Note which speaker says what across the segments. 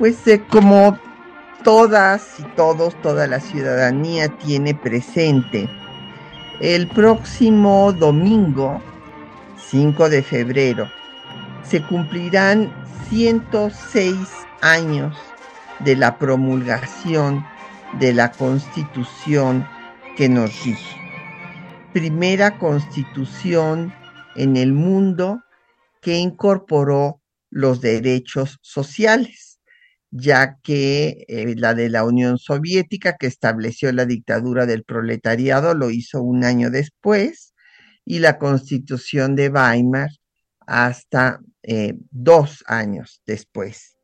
Speaker 1: Pues eh, como todas y todos, toda la ciudadanía tiene presente, el próximo domingo, 5 de febrero, se cumplirán 106 años de la promulgación de la constitución que nos rige. Primera constitución en el mundo que incorporó los derechos sociales ya que eh, la de la Unión Soviética, que estableció la dictadura del proletariado, lo hizo un año después, y la constitución de Weimar hasta eh, dos años después.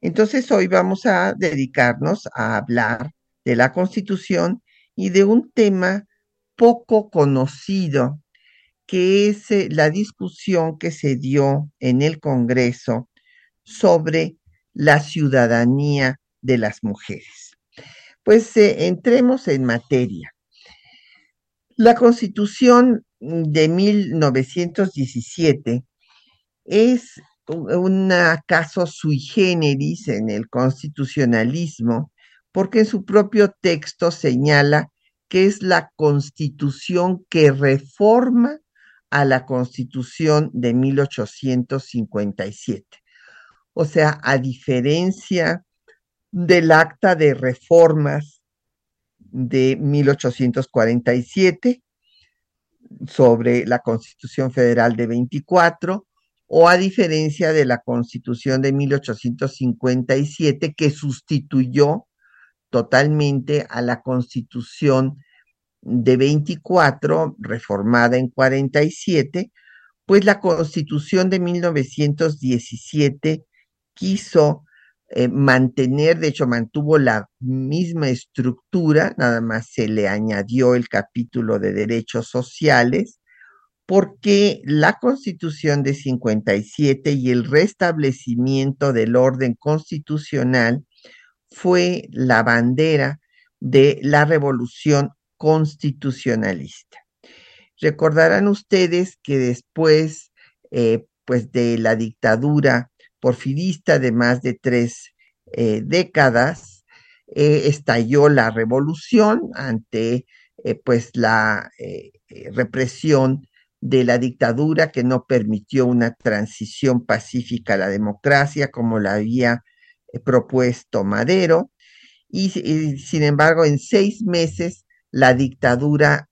Speaker 1: Entonces hoy vamos a dedicarnos a hablar de la constitución y de un tema poco conocido, que es eh, la discusión que se dio en el Congreso sobre la ciudadanía de las mujeres. Pues eh, entremos en materia. La constitución de 1917 es un caso sui generis en el constitucionalismo porque en su propio texto señala que es la constitución que reforma a la constitución de 1857. O sea, a diferencia del acta de reformas de 1847 sobre la Constitución Federal de 24, o a diferencia de la Constitución de 1857 que sustituyó totalmente a la Constitución de 24, reformada en 47, pues la Constitución de 1917 quiso eh, mantener, de hecho mantuvo la misma estructura, nada más se le añadió el capítulo de derechos sociales, porque la constitución de 57 y el restablecimiento del orden constitucional fue la bandera de la revolución constitucionalista. Recordarán ustedes que después, eh, pues de la dictadura porfirista de más de tres eh, décadas, eh, estalló la revolución ante eh, pues la represión de la dictadura que no permitió una transición pacífica a la democracia como la había propuesto Madero. y, sin embargo, en seis meses la dictadura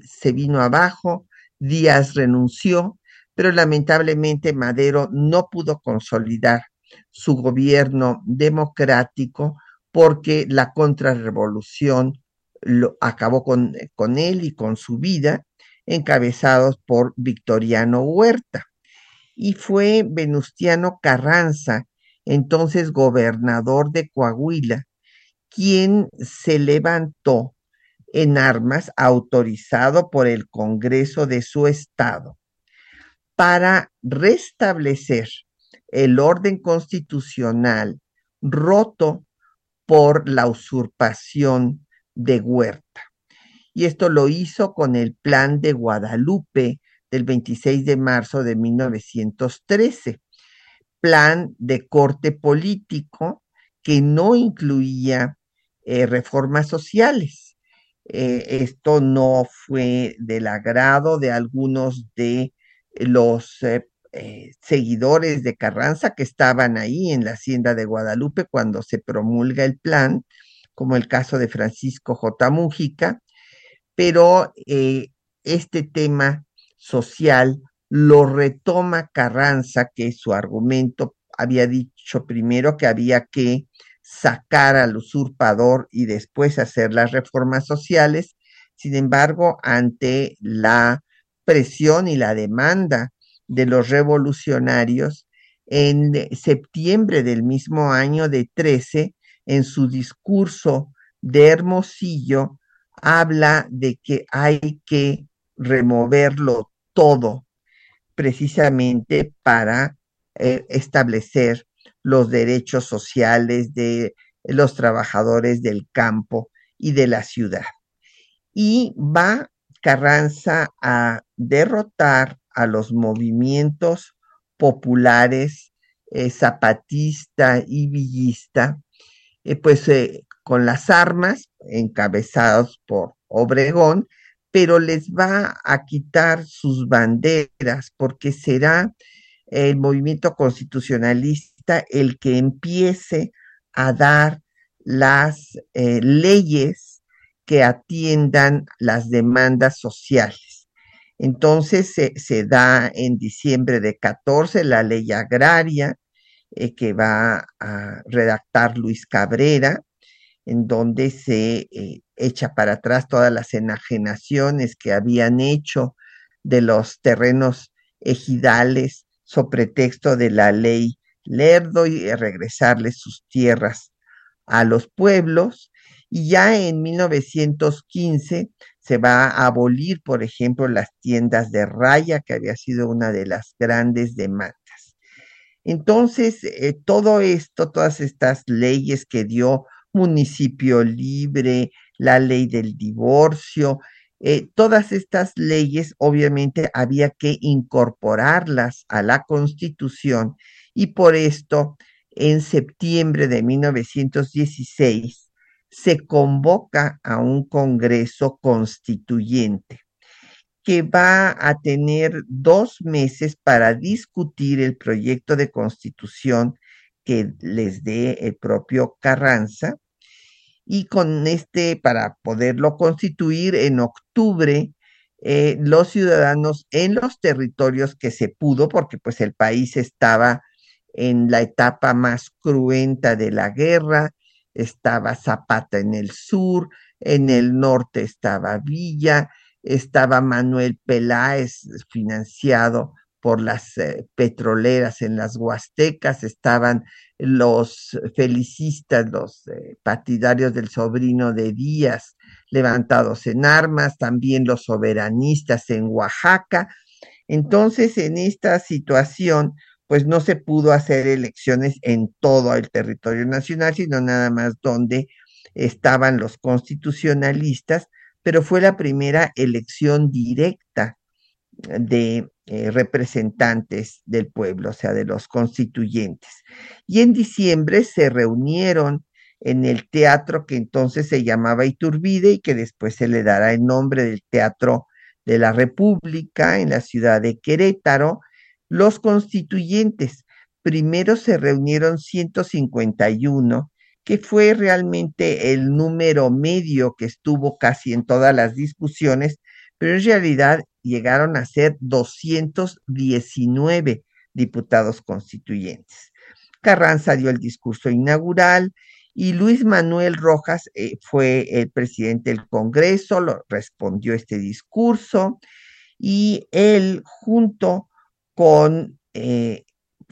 Speaker 1: se vino abajo, Díaz renunció pero lamentablemente Madero no pudo consolidar su gobierno democrático porque la contrarrevolución lo acabó con, con él y con su vida, encabezados por Victoriano Huerta. Y fue Venustiano Carranza, entonces gobernador de Coahuila, quien se levantó en armas autorizado por el Congreso de su estado para restablecer el orden constitucional roto por la usurpación de Huerta. Y esto lo hizo con el plan de Guadalupe del 26 de marzo de 1913, plan de corte político que no incluía eh, reformas sociales. Eh, esto no fue del agrado de algunos de los eh, eh, seguidores de Carranza que estaban ahí en la hacienda de Guadalupe cuando se promulga el plan, como el caso de Francisco J. Mújica, pero eh, este tema social lo retoma Carranza, que su argumento había dicho primero que había que sacar al usurpador y después hacer las reformas sociales. Sin embargo, ante la presión y la demanda de los revolucionarios, en septiembre del mismo año de 13, en su discurso de Hermosillo, habla de que hay que removerlo todo precisamente para eh, establecer los derechos sociales de los trabajadores del campo y de la ciudad. Y va Carranza a derrotar a los movimientos populares eh, zapatista y villista, eh, pues eh, con las armas encabezados por Obregón, pero les va a quitar sus banderas porque será el movimiento constitucionalista el que empiece a dar las leyes que atiendan las demandas sociales. Entonces se, da en diciembre de 14 la ley agraria eh, que va a redactar Luis Cabrera, en donde se eh, echa para atrás todas las enajenaciones que habían hecho de los terrenos ejidales sobre pretexto de la ley Lerdo y regresarles sus tierras a los pueblos. Y ya en 1915 se va a abolir, por ejemplo, las tiendas de raya, que había sido una de las grandes demandas. Entonces, eh, todo esto, todas estas leyes que dio municipio libre, la ley del divorcio, eh, todas estas leyes obviamente había que incorporarlas a la constitución y por esto en septiembre de 1916 se convoca a un Congreso Constituyente que va a tener dos meses para discutir el proyecto de constitución que les dé el propio Carranza. Y con este, para poderlo constituir en octubre, eh, los ciudadanos en los territorios que se pudo, porque pues el país estaba en la etapa más cruenta de la guerra, estaba Zapata en el sur, en el norte estaba Villa, estaba Manuel Peláez financiado por las eh, petroleras en las Huastecas, estaban los felicistas, los eh, partidarios del sobrino de Díaz levantados en armas, también los soberanistas en Oaxaca. Entonces, en esta situación, pues no se pudo hacer elecciones en todo el territorio nacional, sino nada más donde estaban los constitucionalistas, pero fue la primera elección directa de eh, representantes del pueblo, o sea, de los constituyentes. Y en diciembre se reunieron en el teatro que entonces se llamaba Iturbide y que después se le dará el nombre del Teatro de la República en la ciudad de Querétaro, los constituyentes, primero se reunieron 151, que fue realmente el número medio que estuvo casi en todas las discusiones, pero en realidad llegaron a ser 219 diputados constituyentes. Carranza dio el discurso inaugural y Luis Manuel Rojas eh, fue el presidente del Congreso, lo, respondió este discurso y él junto con eh,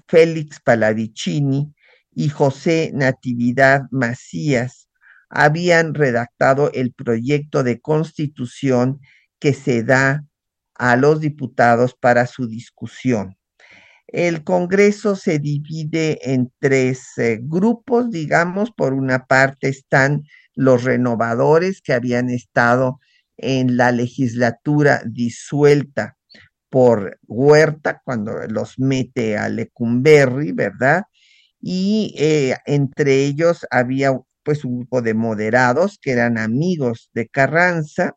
Speaker 1: Félix Palavicini y José Natividad Macías habían redactado el proyecto de constitución que se da a los diputados para su discusión. El Congreso se divide en tres eh, grupos, digamos, por una parte están los renovadores que habían estado en la legislatura disuelta por Huerta cuando los mete a Lecumberri, ¿verdad? Y eh, entre ellos había pues un grupo de moderados que eran amigos de Carranza.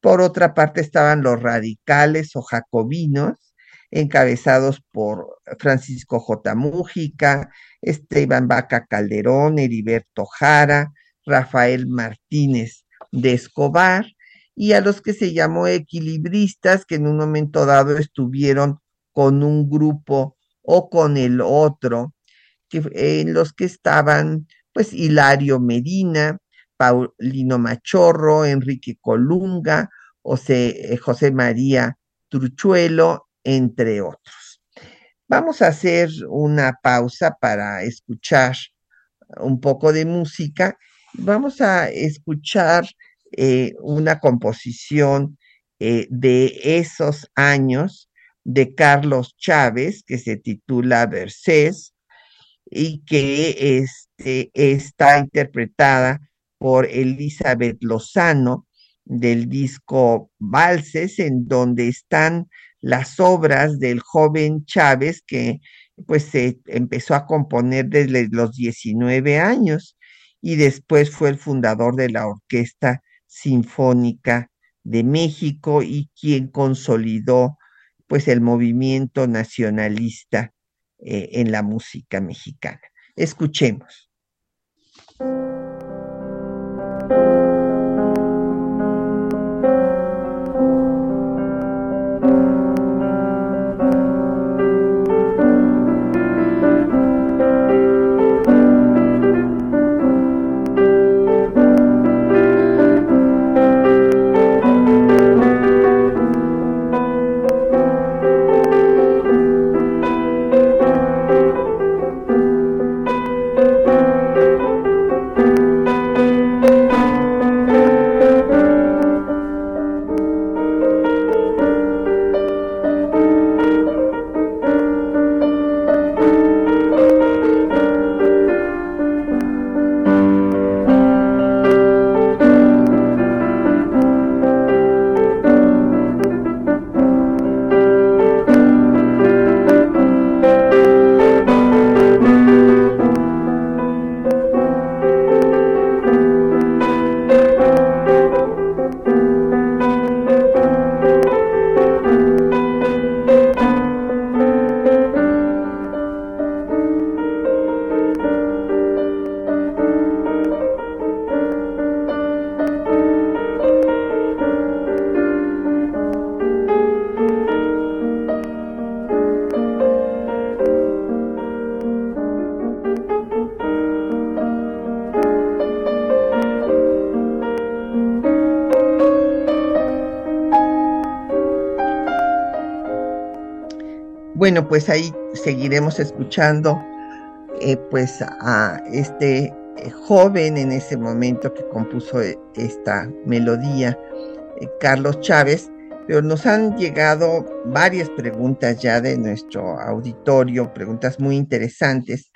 Speaker 1: Por otra parte estaban los radicales o jacobinos, encabezados por Francisco J. Mújica, Esteban Vaca Calderón, Heriberto Jara, Rafael Martínez de Escobar, y a los que se llamó equilibristas, que en un momento dado estuvieron con un grupo o con el otro, que, en los que estaban pues Hilario Medina, Paulino Machorro, Enrique Colunga, José, eh, José María Truchuelo, entre otros. Vamos a hacer una pausa para escuchar un poco de música. Vamos a escuchar eh, una composición eh, de esos años de Carlos Chávez que se titula Versés y que este, está interpretada por Elizabeth Lozano del disco Valses, en donde están las obras del joven Chávez que pues se empezó a componer desde los 19 años y después fue el fundador de la Orquesta Sinfónica de México y quien consolidó pues el movimiento nacionalista eh, en la música mexicana. Escuchemos. Bueno, pues ahí seguiremos escuchando eh, pues a este eh, joven en ese momento que compuso eh, esta melodía, Carlos Chávez, pero nos han llegado varias preguntas ya de nuestro auditorio, preguntas muy interesantes.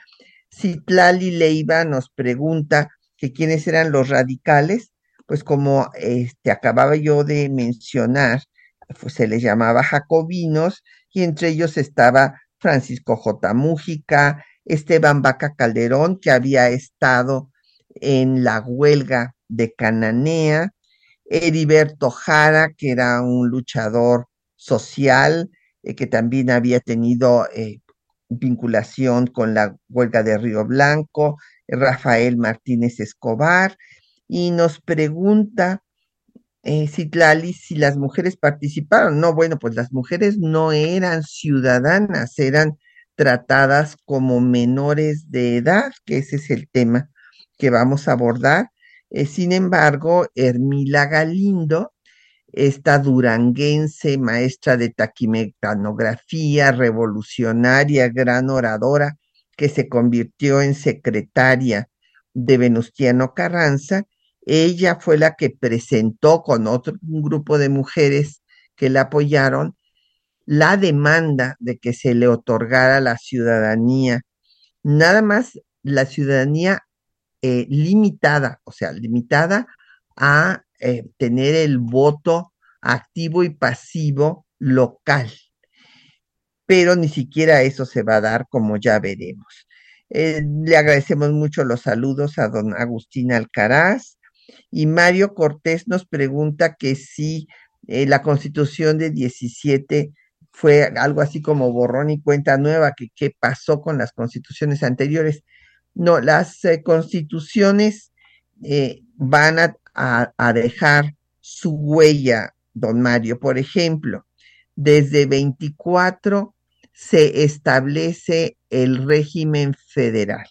Speaker 1: Citlali Leiva nos pregunta que quiénes eran los radicales, pues como este, acababa yo de mencionar, pues se les llamaba jacobinos y entre ellos estaba Francisco J. Mújica, Esteban Vaca Calderón, que había estado en la huelga de Cananea, Heriberto Jara, que era un luchador social, eh, que también había tenido eh, vinculación con la huelga de Río Blanco, Rafael Martínez Escobar, y nos pregunta eh, si las mujeres participaron. No, bueno, pues las mujeres no eran ciudadanas, eran tratadas como menores de edad, que ese es el tema que vamos a abordar. Eh, sin embargo, Hermila Galindo, esta duranguense, maestra de taquimecanografía, revolucionaria, gran oradora, que se convirtió en secretaria de Venustiano Carranza, ella fue la que presentó con otro un grupo de mujeres que la apoyaron la demanda de que se le otorgara la ciudadanía, nada más la ciudadanía eh, limitada, o sea, limitada a eh, tener el voto activo y pasivo local. Pero ni siquiera eso se va a dar, como ya veremos. Eh, le agradecemos mucho los saludos a don Agustín Alcaraz, y Mario Cortés nos pregunta que si eh, la constitución de 17 fue algo así como borrón y cuenta nueva, que qué pasó con las constituciones anteriores. No, las eh, constituciones eh, van a, a dejar su huella, don Mario. Por ejemplo, desde 24 se establece el régimen federal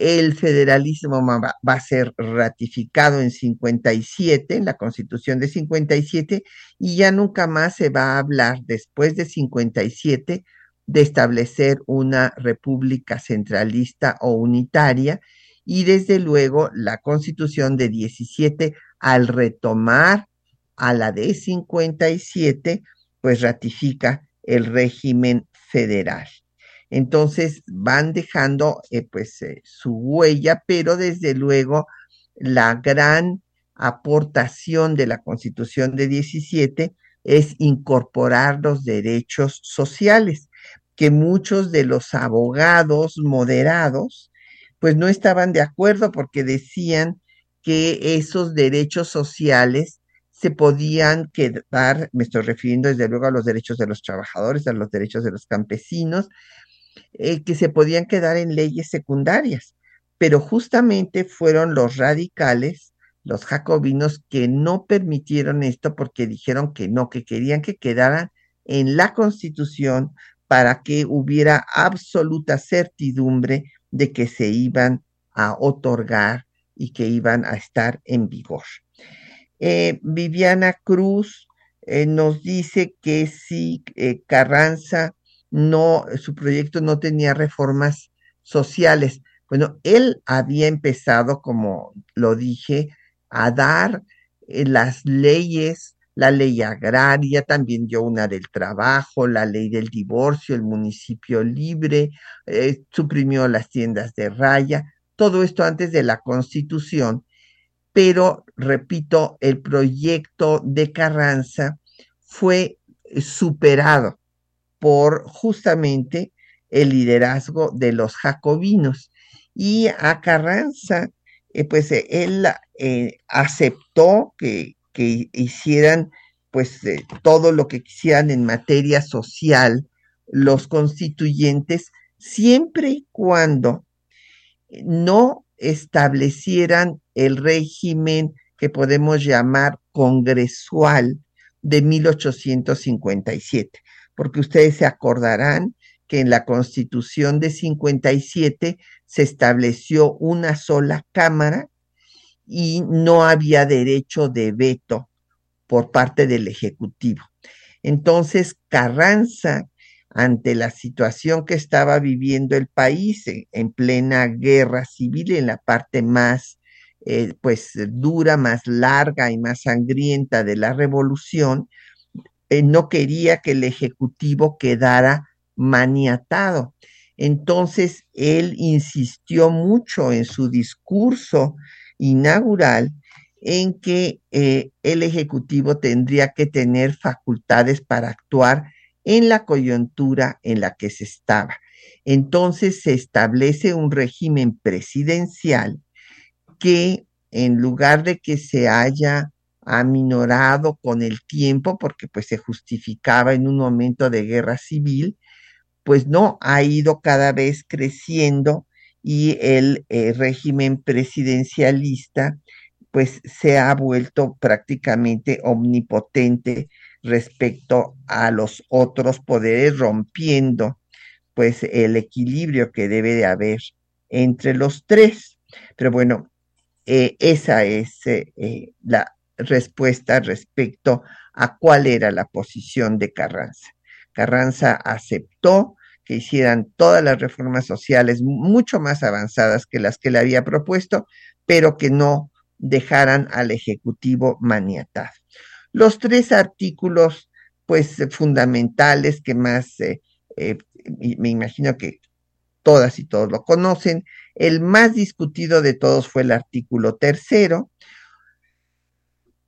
Speaker 1: el federalismo va, a ser ratificado en 57, en la constitución de 57, y ya nunca más se va a hablar después de 57 de establecer una república centralista o unitaria y desde luego la constitución de 17 al retomar a la de 57 pues ratifica el régimen federal. Entonces van dejando eh, pues eh, su huella, pero desde luego la gran aportación de la Constitución de 17 es incorporar los derechos sociales, que muchos de los abogados moderados pues no estaban de acuerdo porque decían que esos derechos sociales se podían quedar, me estoy refiriendo desde luego a los derechos de los trabajadores, a los derechos de los campesinos, eh, que se podían quedar en leyes secundarias. Pero justamente fueron los radicales, los jacobinos, que no permitieron esto porque dijeron que no, que querían que quedaran en la constitución para que hubiera absoluta certidumbre de que se iban a otorgar y que iban a estar en vigor. Eh, Viviana Cruz eh, nos dice que si Carranza no, su proyecto no tenía reformas sociales. Bueno, él había empezado, como lo dije, a dar eh, las leyes, la ley agraria, también dio una del trabajo, la ley del divorcio, el municipio libre, eh, suprimió las tiendas de raya, todo esto antes de la constitución, pero, repito, el proyecto de Carranza fue superado por justamente el liderazgo de los jacobinos. Y a Carranza, eh, pues eh, él eh, aceptó que, que, hicieran pues todo lo que quisieran en materia social los constituyentes, siempre y cuando no establecieran el régimen que podemos llamar congresual de 1857 porque ustedes se acordarán que en la Constitución de 57 se estableció una sola Cámara y no había derecho de veto por parte del Ejecutivo. Entonces, Carranza, ante la situación que estaba viviendo el país en plena guerra civil, en la parte más, eh, pues, dura, más larga y más sangrienta de la revolución, eh, no quería que el Ejecutivo quedara maniatado. Entonces, él insistió mucho en su discurso inaugural en que eh, el Ejecutivo tendría que tener facultades para actuar en la coyuntura en la que se estaba. Entonces se establece un régimen presidencial que en lugar de que se haya aminorado con el tiempo porque pues se justificaba en un momento de guerra civil, pues no, ha ido cada vez creciendo y el eh, régimen presidencialista pues se ha vuelto prácticamente omnipotente respecto a los otros poderes, rompiendo pues el equilibrio que debe de haber entre los tres. Pero bueno, eh, esa es eh, la respuesta respecto a cuál era la posición de Carranza. Carranza aceptó que hicieran todas las reformas sociales mucho más avanzadas que las que le había propuesto, pero que no dejaran al Ejecutivo maniatado. Los tres artículos, pues, fundamentales que más, eh, eh, me imagino que todas y todos lo conocen, el más discutido de todos fue el artículo tercero,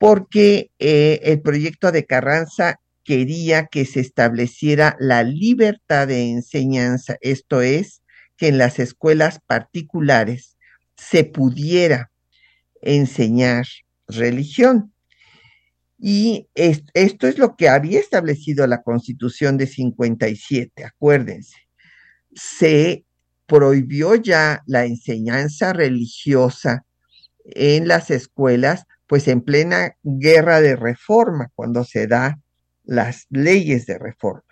Speaker 1: porque eh, el proyecto de Carranza quería que se estableciera la libertad de enseñanza, esto es, que en las escuelas particulares se pudiera enseñar religión. Y esto es lo que había establecido la Constitución de 57, acuérdense. Se prohibió ya la enseñanza religiosa en las escuelas pues en plena guerra de reforma, cuando se da las leyes de reforma.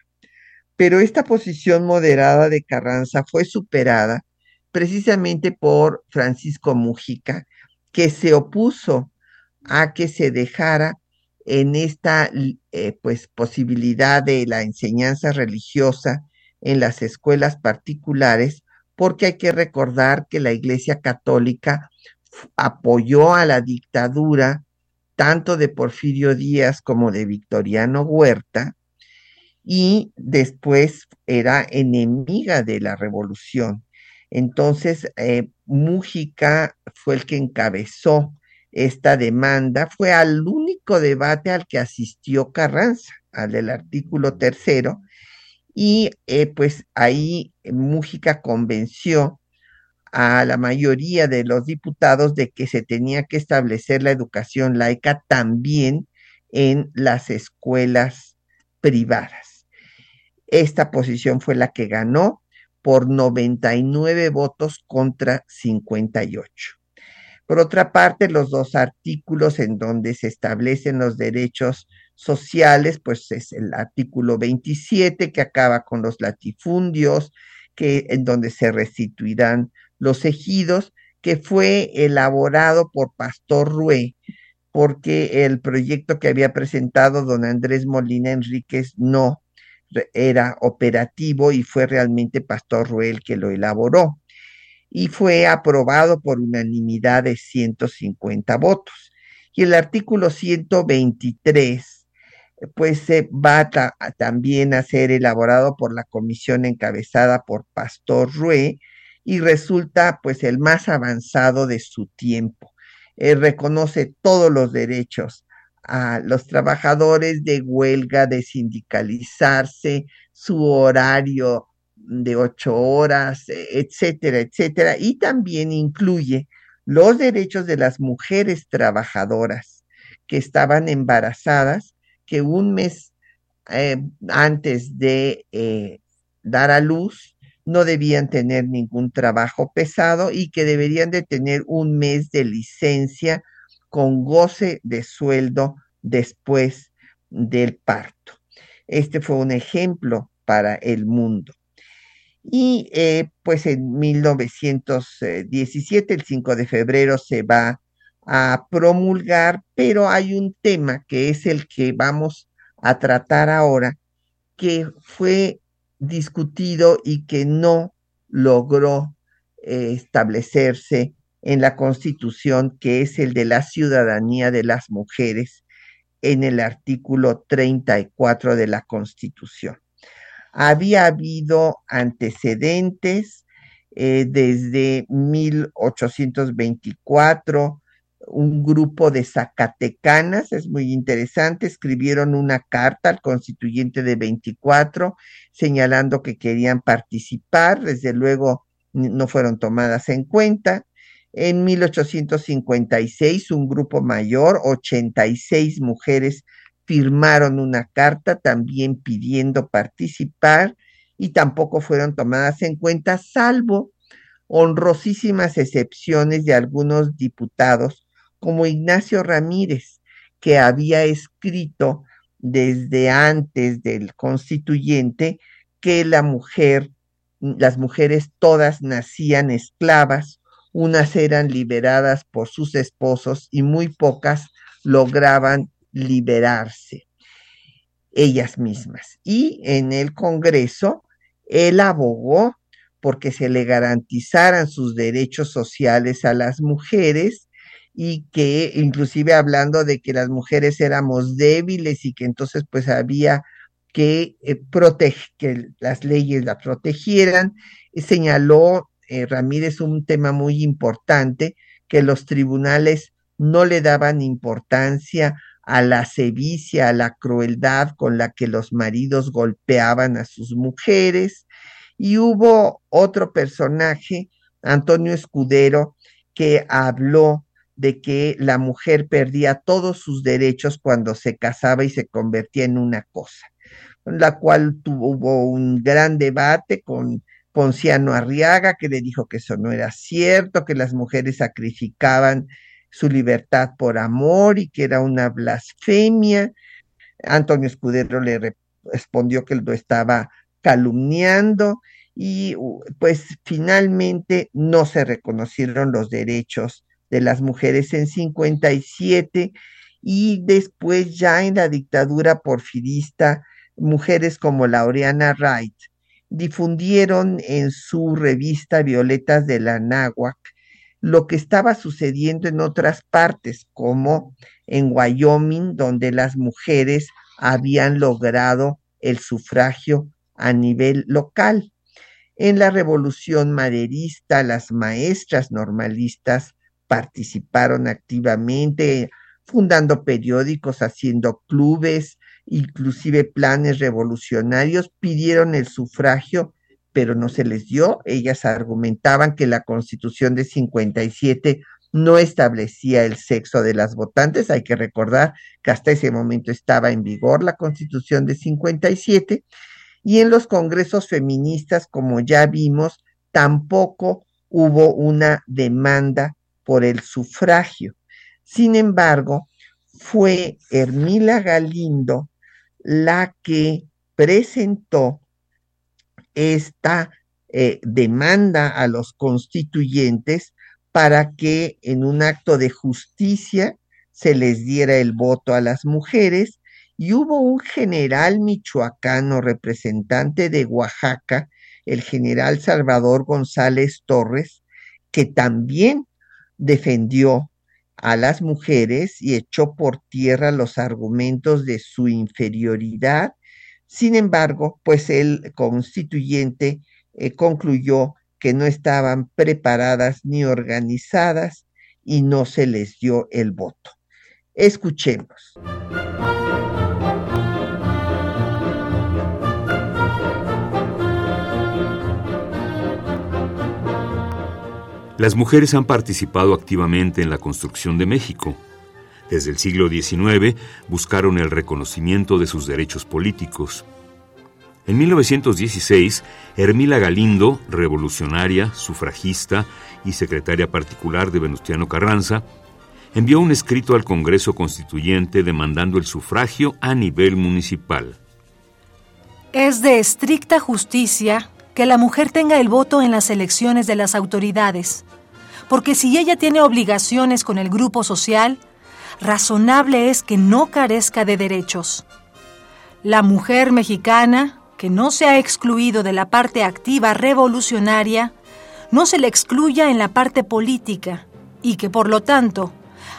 Speaker 1: Pero esta posición moderada de Carranza fue superada precisamente por Francisco Mujica, que se opuso a que se dejara en esta eh, pues posibilidad de la enseñanza religiosa en las escuelas particulares, porque hay que recordar que la Iglesia Católica apoyó a la dictadura tanto de Porfirio Díaz como de Victoriano Huerta, y después era enemiga de la revolución. Entonces, eh, Mújica fue el que encabezó esta demanda, fue al único debate al que asistió Carranza, al del artículo tercero, y eh, pues ahí Mújica convenció a la mayoría de los diputados de que se tenía que establecer la educación laica también en las escuelas privadas. Esta posición fue la que ganó por 99 votos contra 58. Por otra parte, los dos artículos en donde se establecen los derechos sociales, pues es el artículo 27 que acaba con los latifundios, que en donde se restituirán los ejidos, que fue elaborado por Pastor Rué, porque el proyecto que había presentado don Andrés Molina Enríquez no era operativo y fue realmente Pastor Rué el que lo elaboró. Y fue aprobado por unanimidad de 150 votos. Y el artículo 123, pues se va también a ser elaborado por la comisión encabezada por Pastor Rué, y resulta pues el más avanzado de su tiempo. reconoce todos los derechos a los trabajadores de huelga, de sindicalizarse, su horario de ocho horas, etcétera, etcétera, y también incluye los derechos de las mujeres trabajadoras que estaban embarazadas, que un mes eh, antes de eh, dar a luz no debían tener ningún trabajo pesado y que deberían de tener un mes de licencia con goce de sueldo después del parto. Este fue un ejemplo para el mundo. Y eh, pues en 1917, el 5 de febrero, se va a promulgar, pero hay un tema que es el que vamos a tratar ahora, que fue discutido y que no logró eh, establecerse en la Constitución, que es el de la ciudadanía de las mujeres en el artículo 34 de la Constitución. Había habido antecedentes eh, desde 1824 un grupo de zacatecanas, es muy interesante, escribieron una carta al constituyente de 24 señalando que querían participar, desde luego no fueron tomadas en cuenta. En 1856, un grupo mayor, 86 mujeres, firmaron una carta también pidiendo participar y tampoco fueron tomadas en cuenta, salvo honrosísimas excepciones de algunos diputados como Ignacio Ramírez, que había escrito desde antes del constituyente que la mujer, las mujeres todas nacían esclavas, unas eran liberadas por sus esposos y muy pocas lograban liberarse ellas mismas. Y en el Congreso, él abogó porque se le garantizaran sus derechos sociales a las mujeres y que inclusive hablando de que las mujeres éramos débiles y que entonces pues había que eh, que las leyes la protegieran, señaló eh, Ramírez un tema muy importante, que los tribunales no le daban importancia a la sevicia, a la crueldad con la que los maridos golpeaban a sus mujeres. Y hubo otro personaje, Antonio Escudero, que habló de que la mujer perdía todos sus derechos cuando se casaba y se convertía en una cosa, la cual tuvo un gran debate con Ponciano Arriaga, que le dijo que eso no era cierto, que las mujeres sacrificaban su libertad por amor y que era una blasfemia. Antonio Escudero le respondió que lo estaba calumniando y pues finalmente no se reconocieron los derechos de las mujeres en 57 y después ya en la dictadura porfirista, mujeres como Laureana Wright difundieron en su revista Violetas de la Náhuac lo que estaba sucediendo en otras partes, como en Wyoming, donde las mujeres habían logrado el sufragio a nivel local. En la revolución maderista, las maestras normalistas participaron activamente, fundando periódicos, haciendo clubes, inclusive planes revolucionarios, pidieron el sufragio, pero no se les dio. Ellas argumentaban que la constitución de 57 no establecía el sexo de las votantes. Hay que recordar que hasta ese momento estaba en vigor la constitución de 57 y en los congresos feministas, como ya vimos, tampoco hubo una demanda por el sufragio. Sin embargo, fue Hermila Galindo la que presentó esta eh, demanda a los constituyentes para que en un acto de justicia se les diera el voto a las mujeres y hubo un general michoacano representante de Oaxaca, el general Salvador González Torres, que también defendió a las mujeres y echó por tierra los argumentos de su inferioridad. Sin embargo, pues el constituyente eh, concluyó que no estaban preparadas ni organizadas y no se les dio el voto. Escuchemos.
Speaker 2: Las mujeres han participado activamente en la construcción de México. Desde el siglo XIX buscaron el reconocimiento de sus derechos políticos. En 1916, Hermila Galindo, revolucionaria, sufragista y secretaria particular de Venustiano Carranza, envió un escrito al Congreso Constituyente demandando el sufragio a nivel municipal.
Speaker 3: Es de estricta justicia que la mujer tenga el voto en las elecciones de las autoridades, porque si ella tiene obligaciones con el grupo social, razonable es que no carezca de derechos. La mujer mexicana, que no se ha excluido de la parte activa revolucionaria, no se le excluya en la parte política y que por lo tanto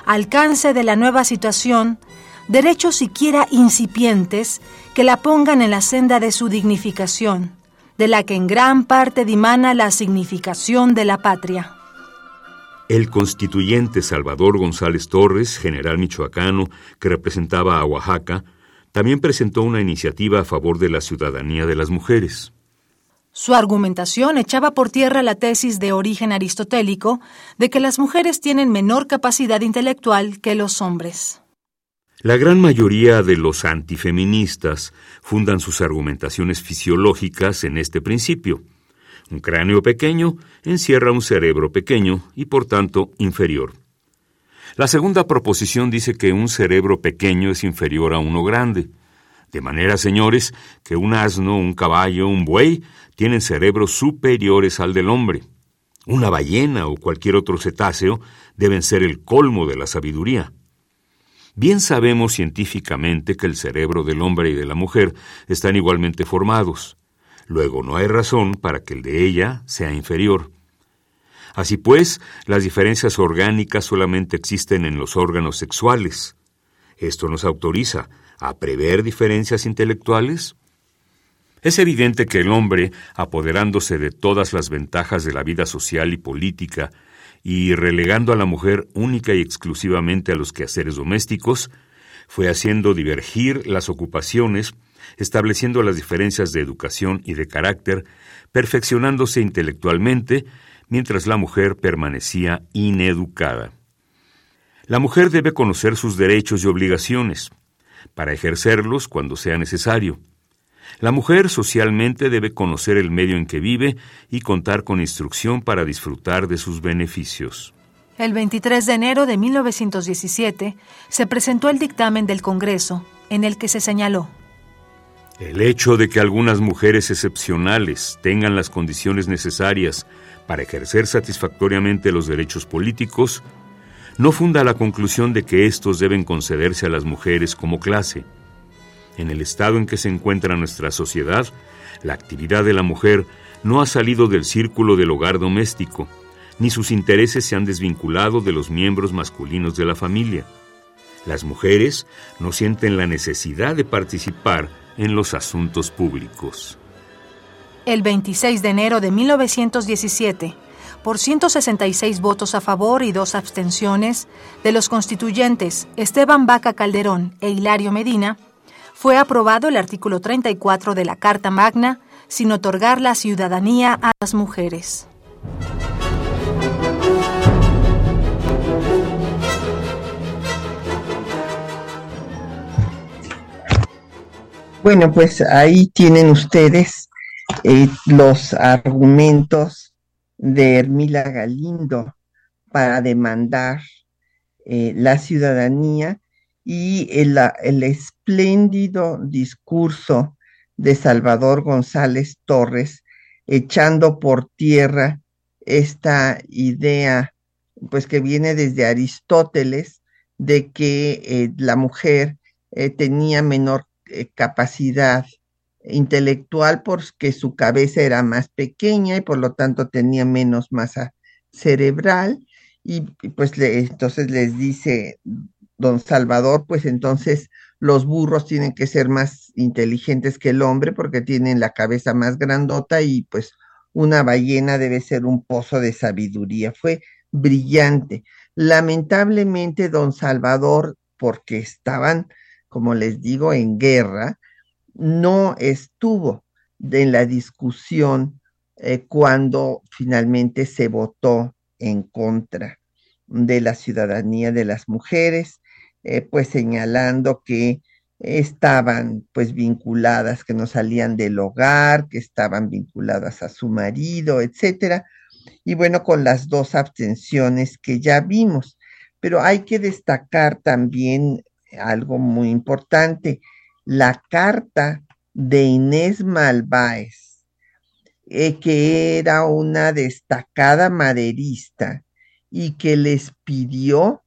Speaker 3: alcance de la nueva situación derechos siquiera incipientes que la pongan en la senda de su dignificación de la que en gran parte dimana la significación de la patria.
Speaker 2: El constituyente Salvador González Torres, general michoacano que representaba a Oaxaca, también presentó una iniciativa a favor de la ciudadanía de las mujeres.
Speaker 3: Su argumentación echaba por tierra la tesis de origen aristotélico de que las mujeres tienen menor capacidad intelectual que los hombres.
Speaker 2: La gran mayoría de los antifeministas fundan sus argumentaciones fisiológicas en este principio. Un cráneo pequeño encierra un cerebro pequeño y por tanto inferior. La segunda proposición dice que un cerebro pequeño es inferior a uno grande. De manera, señores, que un asno, un caballo, un buey tienen cerebros superiores al del hombre. Una ballena o cualquier otro cetáceo deben ser el colmo de la sabiduría. Bien sabemos científicamente que el cerebro del hombre y de la mujer están igualmente formados. Luego no hay razón para que el de ella sea inferior. Así pues, las diferencias orgánicas solamente existen en los órganos sexuales. ¿Esto nos autoriza a prever diferencias intelectuales? Es evidente que el hombre, apoderándose de todas las ventajas de la vida social y política, y relegando a la mujer única y exclusivamente a los quehaceres domésticos, fue haciendo divergir las ocupaciones, estableciendo las diferencias de educación y de carácter, perfeccionándose intelectualmente, mientras la mujer permanecía ineducada. La mujer debe conocer sus derechos y obligaciones, para ejercerlos cuando sea necesario. La mujer socialmente debe conocer el medio en que vive y contar con instrucción para disfrutar de sus beneficios.
Speaker 3: El 23 de enero de 1917 se presentó el dictamen del Congreso, en el que se señaló.
Speaker 2: El hecho de que algunas mujeres excepcionales tengan las condiciones necesarias para ejercer satisfactoriamente los derechos políticos no funda la conclusión de que estos deben concederse a las mujeres como clase en el estado en que se encuentra nuestra sociedad, La actividad de la mujer no ha salido del círculo del hogar doméstico, ni sus intereses se han desvinculado de los miembros masculinos de la familia. Las mujeres no sienten la necesidad de participar en los asuntos públicos.
Speaker 3: El 26 de enero de 1917, por 166 votos a favor y dos abstenciones de los constituyentes Esteban Vaca Calderón e Hilario Medina, fue aprobado el artículo 34 de la Carta Magna sin otorgar la ciudadanía a las mujeres.
Speaker 1: Bueno, pues ahí tienen ustedes eh, los argumentos de Hermila Galindo para demandar eh, la ciudadanía y el, el, espléndido discurso de Salvador González Torres echando por tierra esta idea, pues que viene desde Aristóteles, de que eh, la mujer tenía menor eh, capacidad intelectual porque su cabeza era más pequeña y por lo tanto tenía menos masa cerebral. Y, pues entonces les dice don Salvador, pues entonces los burros tienen que ser más inteligentes que el hombre porque tienen la cabeza más grandota y pues una ballena debe ser un pozo de sabiduría. Fue brillante. Lamentablemente don Salvador, porque estaban como les digo, en guerra, no estuvo en la discusión eh, cuando finalmente se votó en contra de la ciudadanía de las mujeres, eh, pues señalando que estaban pues vinculadas, que no salían del hogar, que estaban vinculadas a su marido, etcétera. Y bueno, con las dos abstenciones que ya vimos. Pero hay que destacar también algo muy importante, la carta de Inés Malváez, eh, que era una destacada maderista y que les pidió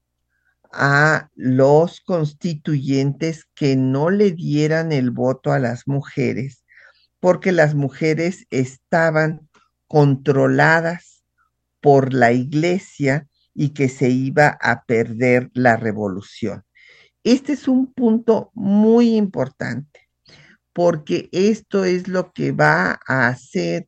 Speaker 1: a los constituyentes que no le dieran el voto a las mujeres, porque las mujeres estaban controladas por la iglesia y que se iba a perder la revolución. Este es un punto muy importante porque esto es lo que va a hacer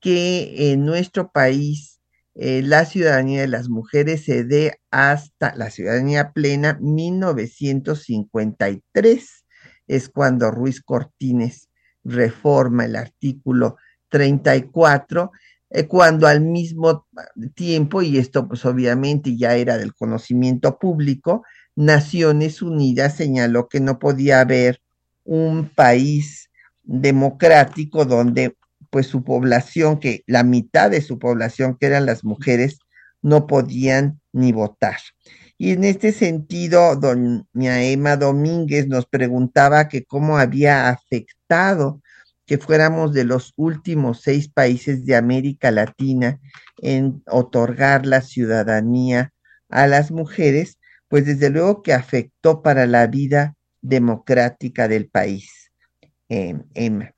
Speaker 1: que en nuestro país eh, la ciudadanía de las mujeres se dé hasta la ciudadanía plena 1953. Es cuando Ruiz Cortines reforma el artículo 34, eh, cuando al mismo tiempo, y esto pues obviamente ya era del conocimiento público, Naciones Unidas señaló que no podía haber un país democrático donde pues su población, que la mitad de su población, que eran las mujeres, no podían ni votar. Y en este sentido, doña Emma Domínguez nos preguntaba que cómo había afectado que fuéramos de los últimos seis países de América Latina en otorgar la ciudadanía a las mujeres, pues desde luego que afectó para la vida democrática del país. Em, Emma.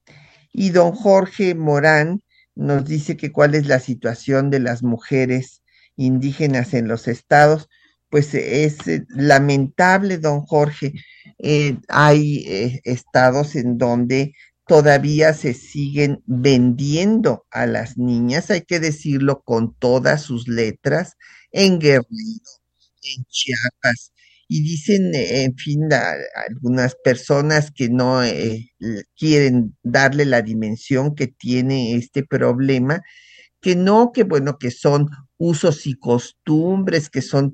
Speaker 1: Y don Jorge Morán nos dice que cuál es la situación de las mujeres indígenas en los estados. Pues es eh, lamentable, don Jorge. Eh, hay eh, estados en donde todavía se siguen vendiendo a las niñas, hay que decirlo con todas sus letras, en Guerrero, en Chiapas. Y dicen, eh, en fin, algunas personas que no eh, quieren darle la dimensión que tiene este problema, que no, que bueno, que son usos y costumbres, que son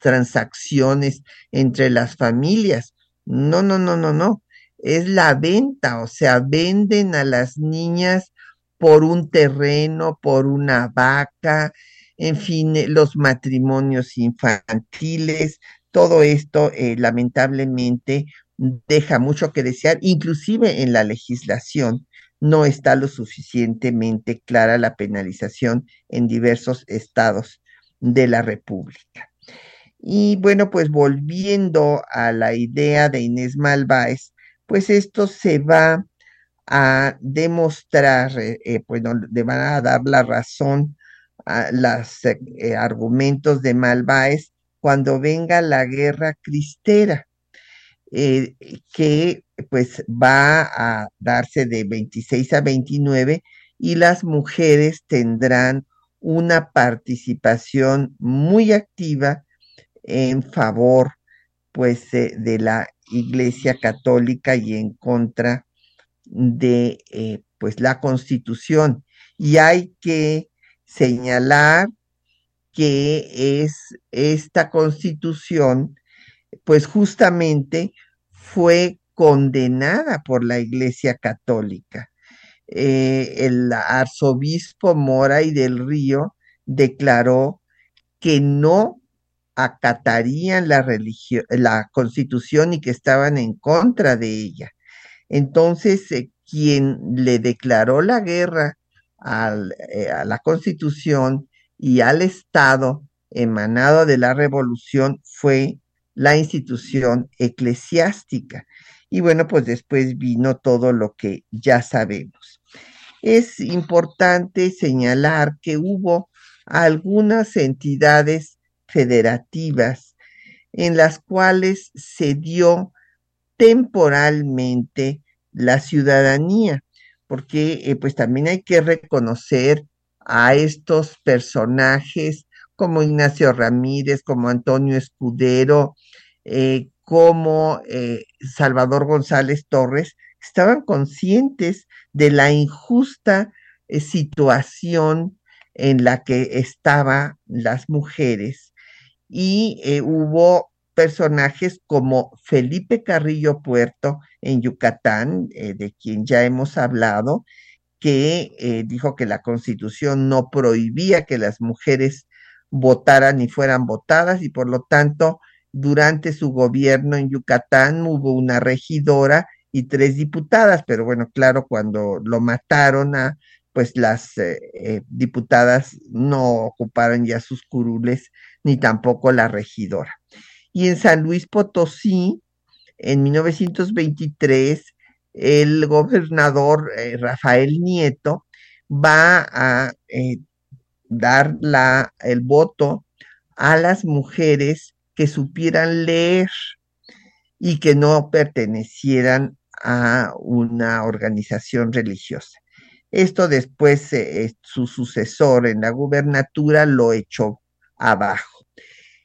Speaker 1: transacciones entre las familias. No, no, no, no, no. Es la venta, o sea, venden a las niñas por un terreno, por una vaca, en fin, eh, los matrimonios infantiles, todo esto eh, lamentablemente deja mucho que desear, inclusive en la legislación no está lo suficientemente clara la penalización en diversos estados de la República. Y bueno, pues volviendo a la idea de Inés Malváez, pues esto se va a demostrar, pues le van a dar la razón a los argumentos de Malváez cuando venga la guerra cristera, que pues va a darse de 26 a 29 y las mujeres tendrán una participación muy activa en favor pues de la Iglesia Católica y en contra de eh, pues la Constitución. Y hay que señalar que es esta Constitución pues justamente fue condenada por la Iglesia Católica. Eh, el arzobispo Mora y del Río declaró que no acatarían la constitución y que estaban en contra de ella. Entonces, eh, quien le declaró la guerra eh, a la constitución y al Estado emanado de la revolución fue la institución eclesiástica. Y bueno, pues después vino todo lo que ya sabemos. Es importante señalar que hubo algunas entidades federativas en las cuales se dio temporalmente la ciudadanía, porque eh, pues también hay que reconocer a estos personajes como Ignacio Ramírez, como Antonio Escudero, eh, como eh, Salvador González Torres, estaban conscientes de la injusta eh, situación en la que estaban las mujeres. Y hubo personajes como Felipe Carrillo Puerto en Yucatán, de quien ya hemos hablado, que dijo que la constitución no prohibía que las mujeres votaran y fueran votadas y por lo tanto durante su gobierno en Yucatán hubo una regidora y tres diputadas, pero bueno, claro, cuando lo mataron a, pues las eh, eh, diputadas no ocuparon ya sus curules, ni tampoco la regidora. Y en San Luis Potosí, en 1923, el gobernador eh, Rafael Nieto va a dar la, el voto a las mujeres que supieran leer y que no pertenecieran a una organización religiosa. Esto después eh, su sucesor en la gubernatura lo echó abajo.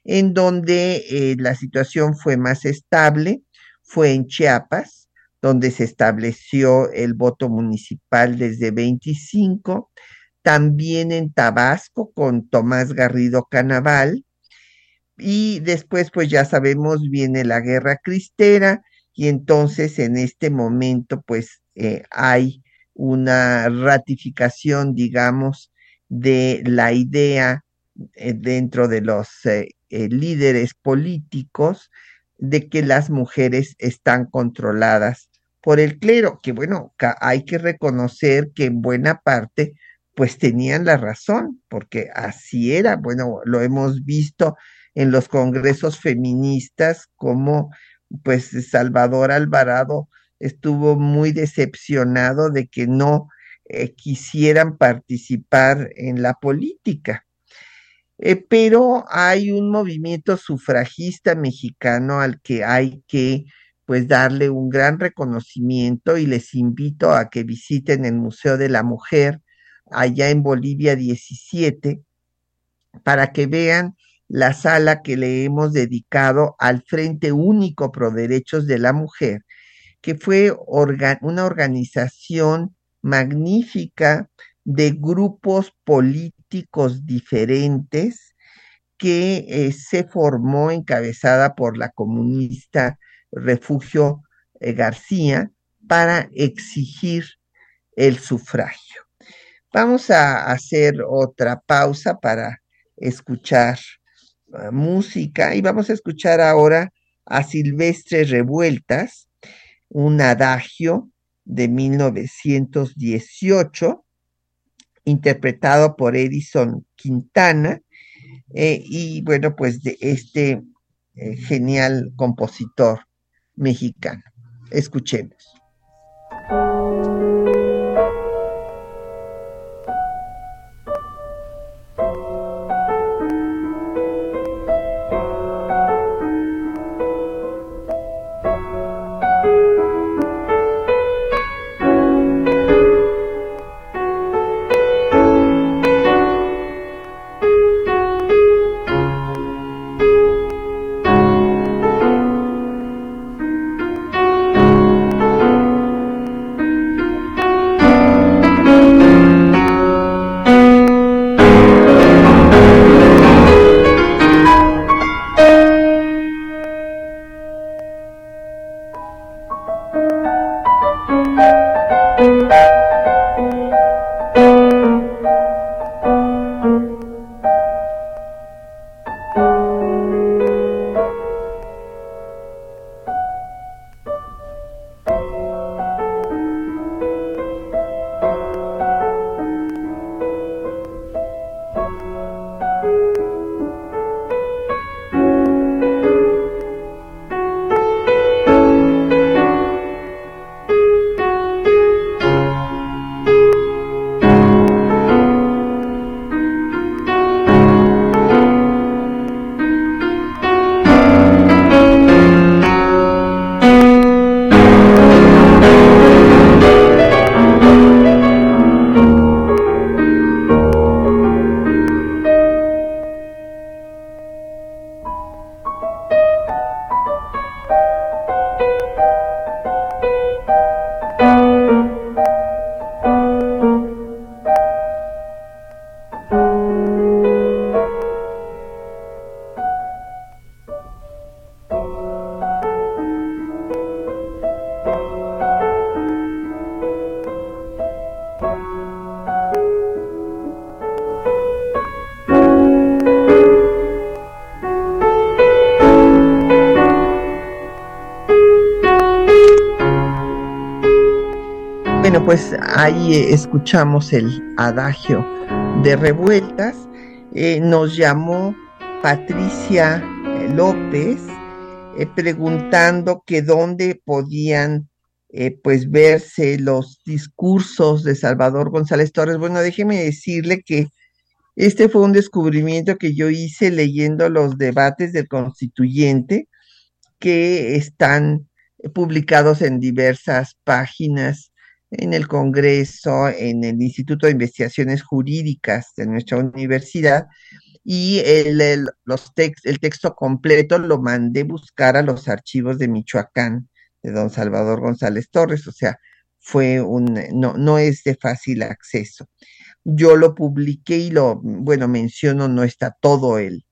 Speaker 1: En donde eh, la situación fue más estable fue en Chiapas, donde se estableció el voto municipal desde 25, también en Tabasco con Tomás Garrido Canaval, y después pues ya sabemos viene la guerra cristera y entonces en este momento pues eh, hay una ratificación digamos de la idea eh, dentro de los eh, líderes políticos de que las mujeres están controladas por el clero, que bueno, hay que reconocer que en buena parte pues tenían la razón, porque así era, bueno, lo hemos visto en los congresos feministas, como pues Salvador Alvarado estuvo muy decepcionado de que no eh, quisieran participar en la política. Eh, pero hay un movimiento sufragista mexicano al que hay que pues darle un gran reconocimiento y les invito a que visiten el Museo de la Mujer allá en Bolivia 17 para que vean la sala que le hemos dedicado al Frente Único Pro Derechos de la Mujer, que fue una organización magnífica de grupos políticos diferentes que eh, se formó encabezada por la comunista Refugio eh, García para exigir el sufragio. Vamos a hacer otra pausa para escuchar música y vamos a escuchar ahora a Silvestre Revueltas, un adagio de 1918, interpretado por Edison Quintana, eh, y bueno, pues de este eh, genial compositor mexicano. Escuchemos. Pues ahí escuchamos el adagio de revueltas. Eh, nos llamó Patricia eh, López eh, preguntando que dónde podían pues verse los discursos de Salvador González Torres. Bueno, déjeme decirle que este fue un descubrimiento que yo hice leyendo los debates del constituyente que están publicados en diversas páginas en el Congreso, en el Instituto de Investigaciones Jurídicas de nuestra universidad, y el, los el texto completo lo mandé buscar a los archivos de Michoacán de don Salvador González Torres, o sea, fue un, no, no es de fácil acceso. Yo lo publiqué y lo, bueno, menciono, no está todo el,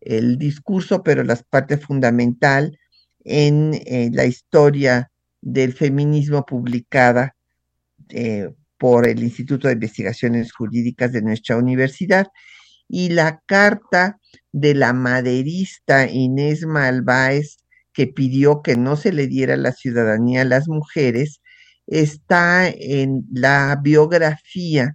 Speaker 1: el discurso, pero la parte fundamental en eh, la historia del feminismo publicada eh, por el Instituto de Investigaciones Jurídicas de nuestra universidad y la carta de la maderista Inés Malváez que pidió que no se le diera la ciudadanía a las mujeres está en la biografía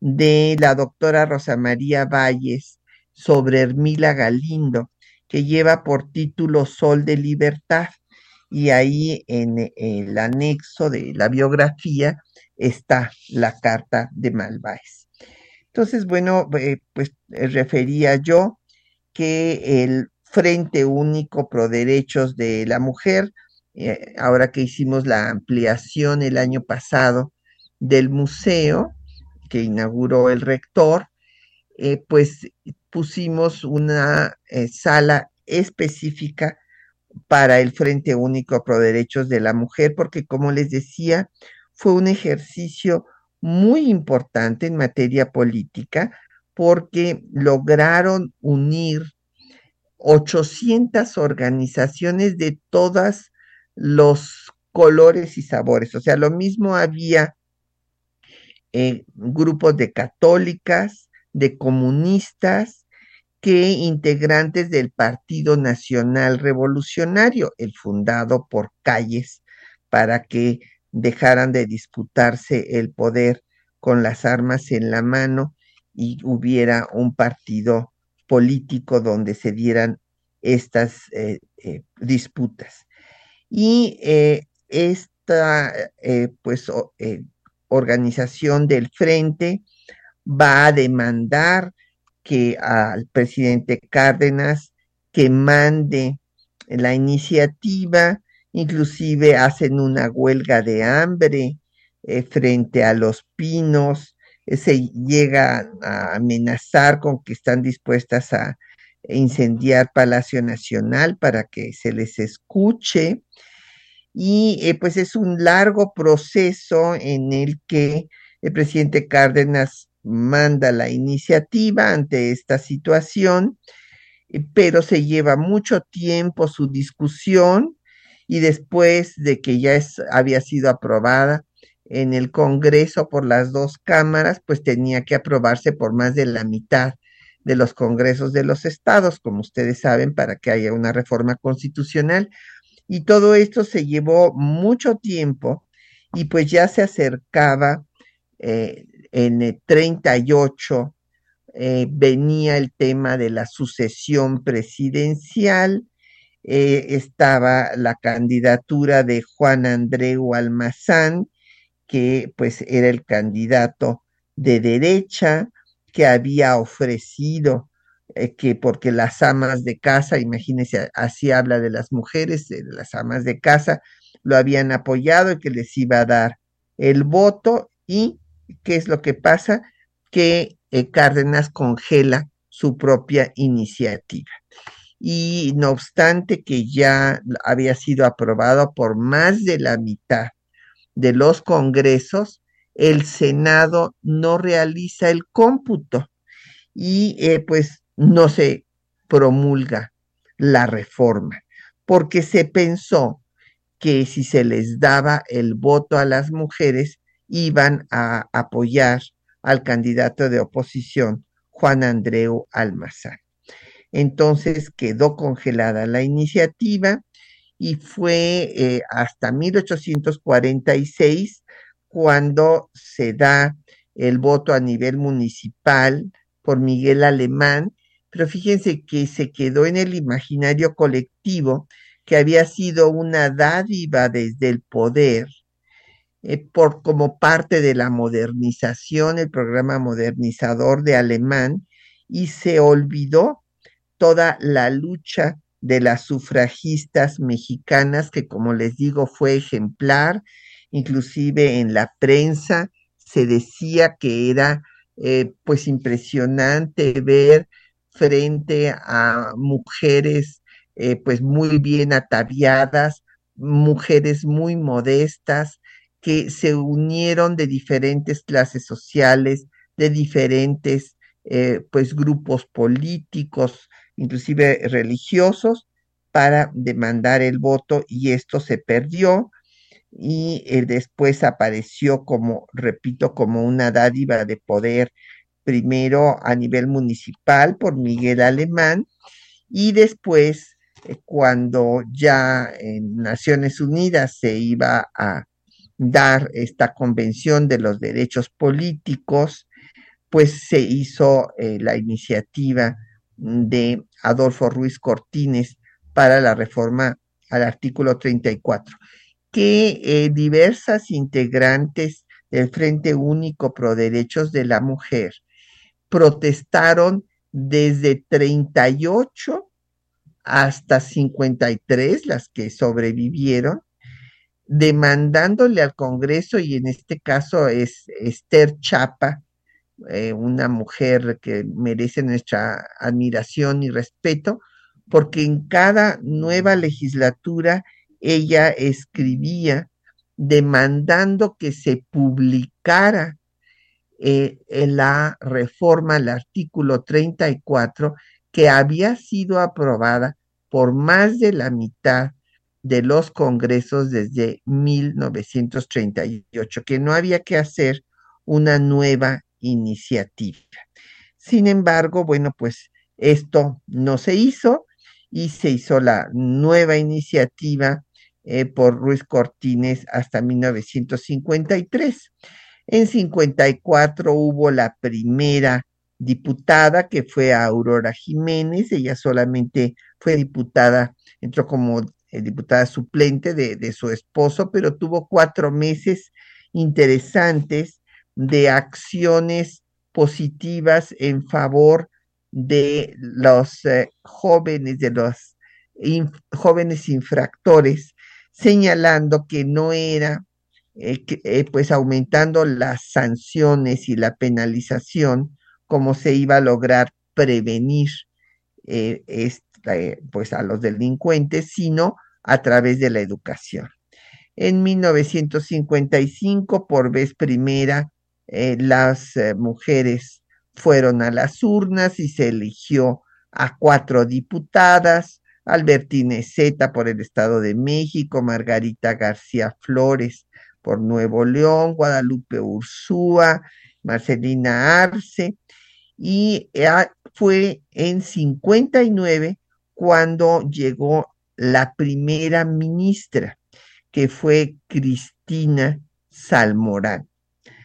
Speaker 1: de la doctora Rosa María Valles sobre Hermila Galindo, que lleva por título Sol de Libertad. Y ahí en el anexo de la biografía está la carta de Malváez. Entonces, bueno, eh, pues eh, refería yo que el Frente Único Pro Derechos de la Mujer, eh, ahora que hicimos la ampliación el año pasado del museo que inauguró el rector, pues pusimos una sala específica para el Frente Único Pro Derechos de la Mujer, porque como les decía, fue un ejercicio muy importante en materia política porque lograron unir 800 organizaciones de todos los colores y sabores. O sea, lo mismo había eh, grupos de católicas, de comunistas, que integrantes del Partido Nacional Revolucionario, el fundado por Calles, para que dejaran de disputarse el poder con las armas en la mano y hubiera un partido político donde se dieran estas eh, eh, disputas. Y eh, esta, pues, organización del frente va a demandar que al presidente Cárdenas que mande la iniciativa, inclusive hacen una huelga de hambre eh, frente a los pinos, eh, se llega a amenazar con que están dispuestas a incendiar Palacio Nacional para que se les escuche. Y eh, pues es un largo proceso en el que el presidente Cárdenas manda la iniciativa ante esta situación, pero se lleva mucho tiempo su discusión y después de que ya había sido aprobada en el Congreso por las dos cámaras, pues tenía que aprobarse por más de la mitad de los congresos de los estados, como ustedes saben, para que haya una reforma constitucional. Y todo esto se llevó mucho tiempo y pues ya se acercaba eh, en el 38 eh, venía el tema de la sucesión presidencial, eh, estaba la candidatura de Juan Andreu Almazán, que pues era el candidato de derecha, que había ofrecido eh, que porque las amas de casa, imagínense, así habla de las mujeres, de las amas de casa, lo habían apoyado y que les iba a dar el voto y ¿qué es lo que pasa? Que eh, Cárdenas congela su propia iniciativa. Y no obstante que ya había sido aprobado por más de la mitad de los congresos, el Senado no realiza el cómputo y eh, pues no se promulga la reforma, porque se pensó que si se les daba el voto a las mujeres, iban a apoyar al candidato de oposición, Juan Andreu Almazán. Entonces quedó congelada la iniciativa y fue eh, hasta 1846 cuando se da el voto a nivel municipal por Miguel Alemán, pero fíjense que se quedó en el imaginario colectivo que había sido una dádiva desde el poder eh, por, como parte de la modernización, el programa modernizador de Alemán, y se olvidó toda la lucha de las sufragistas mexicanas, que como les digo fue ejemplar, inclusive en la prensa se decía que era eh, pues impresionante ver frente a mujeres eh, pues muy bien ataviadas, mujeres muy modestas, que se unieron de diferentes clases sociales, de diferentes eh, pues grupos políticos, inclusive religiosos, para demandar el voto y esto se perdió y eh, después apareció como, repito, como una dádiva de poder, primero a nivel municipal por Miguel Alemán y después eh, cuando ya en Naciones Unidas se iba a dar esta convención de los derechos políticos, pues se hizo eh, la iniciativa de Adolfo Ruiz Cortines para la reforma al artículo 34, que eh, diversas integrantes del Frente Único Pro Derechos de la Mujer protestaron desde 38 hasta 53, las que sobrevivieron, demandándole al Congreso, y en este caso es Esther Chapa, eh, una mujer que merece nuestra admiración y respeto, porque en cada nueva legislatura ella escribía demandando que se publicara eh, la reforma al artículo 34 que había sido aprobada por más de la mitad de los congresos desde 1938, que no había que hacer una nueva iniciativa. Sin embargo, bueno, pues esto no se hizo y se hizo la nueva iniciativa eh, por Ruiz Cortines hasta 1953. En 54 hubo la primera diputada que fue Aurora Jiménez, ella solamente fue diputada, entró como eh, diputada suplente de, su esposo, pero tuvo cuatro meses interesantes de acciones positivas en favor de los eh, jóvenes, de los jóvenes infractores, señalando que no era eh, eh, pues aumentando las sanciones y la penalización como se iba a lograr prevenir pues a los delincuentes, sino a través de la educación. En 1955, por vez primera, las mujeres fueron a las urnas y se eligió a cuatro diputadas, Albertine Zeta por el Estado de México, Margarita García Flores por Nuevo León, Guadalupe Ursúa, Marcelina Arce, y fue en 59 cuando llegó la primera ministra, que fue Cristina Salmorán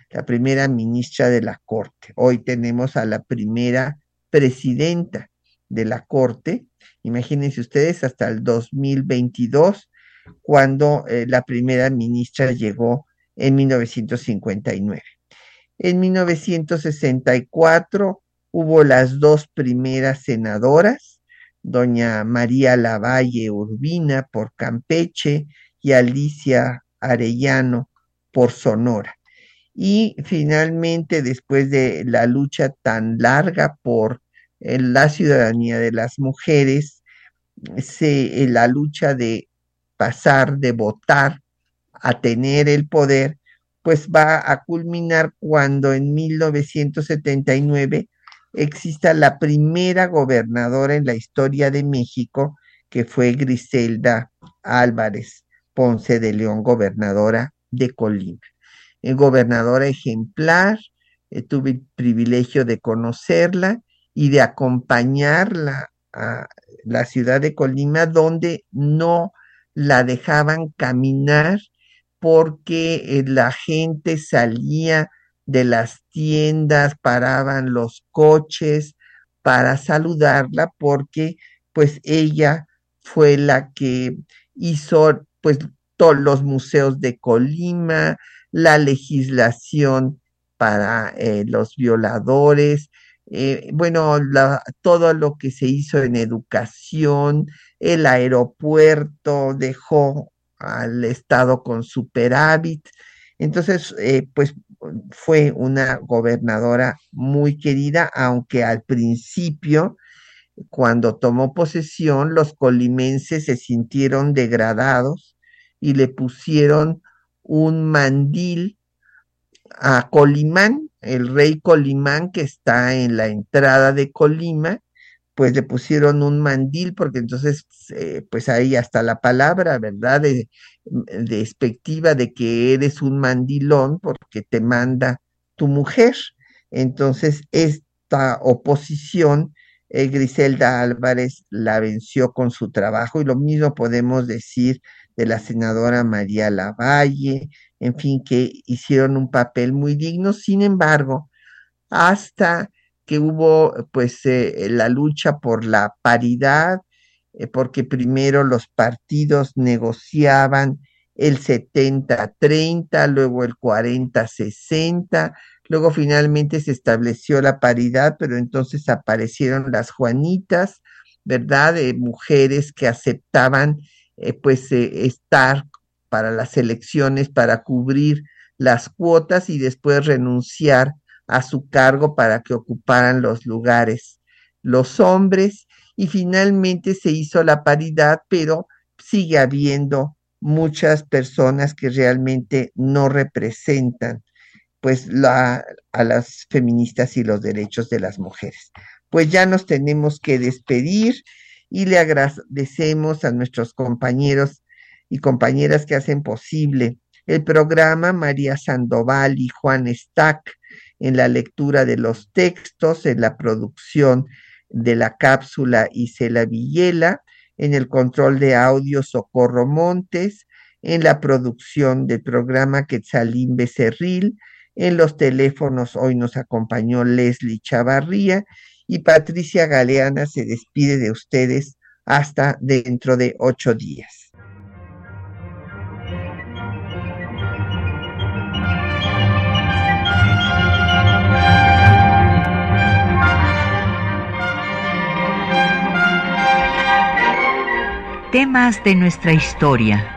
Speaker 1: la primera ministra de la Corte. Hoy tenemos a la primera presidenta de la Corte. Imagínense ustedes hasta el 2022, cuando eh, la primera ministra llegó en 1959. En 1964 hubo las dos primeras senadoras, doña María Lavalle Urbina por Campeche y Alicia Arellano por Sonora. Y finalmente, después de la lucha tan larga por eh, la ciudadanía de las mujeres, se, eh, la lucha de pasar de votar a tener el poder, pues va a culminar cuando en 1979 exista la primera gobernadora en la historia de México, que fue Griselda Álvarez Ponce de León, gobernadora de Colima gobernadora ejemplar, eh, tuve el privilegio de conocerla y de acompañarla a la ciudad de Colima, donde no la dejaban caminar porque eh, la gente salía de las tiendas, paraban los coches para saludarla porque pues ella fue la que hizo pues todos los museos de Colima, la legislación para eh, los violadores, eh, bueno, todo lo que se hizo en educación, el aeropuerto dejó al Estado con superávit. Entonces, eh, pues fue una gobernadora muy querida, aunque al principio, cuando tomó posesión, los colimenses se sintieron degradados y le pusieron un mandil a Colimán, el rey Colimán que está en la entrada de Colima, pues le pusieron un mandil porque entonces, eh, pues ahí hasta la palabra, ¿verdad? De, despectiva de que eres un mandilón porque te manda tu mujer. Entonces, esta oposición, eh, Griselda Álvarez la venció con su trabajo y lo mismo podemos decir de la senadora María Lavalle, en fin, que hicieron un papel muy digno. Sin embargo, hasta que hubo pues eh, la lucha por la paridad, eh, porque primero los partidos negociaban el 70-30, luego el 40-60, luego finalmente se estableció la paridad, pero entonces aparecieron las Juanitas, ¿verdad? De mujeres que aceptaban eh, pues eh, estar para las elecciones, para cubrir las cuotas y después renunciar a su cargo para que ocuparan los lugares los hombres y finalmente se hizo la paridad, pero sigue habiendo muchas personas que realmente no representan pues la, a las feministas y los derechos de las mujeres. Pues ya nos tenemos que despedir y le agradecemos a nuestros compañeros y compañeras que hacen posible el programa, María Sandoval y Juan Stack, en la lectura de los textos, en la producción de la cápsula Isela Villela, en el control de audio Socorro Montes, en la producción del programa Quetzalín Becerril, en los teléfonos hoy nos acompañó Leslie Chavarría y Patricia Galeana se despide de ustedes hasta dentro de ocho días.
Speaker 4: Temas de nuestra historia.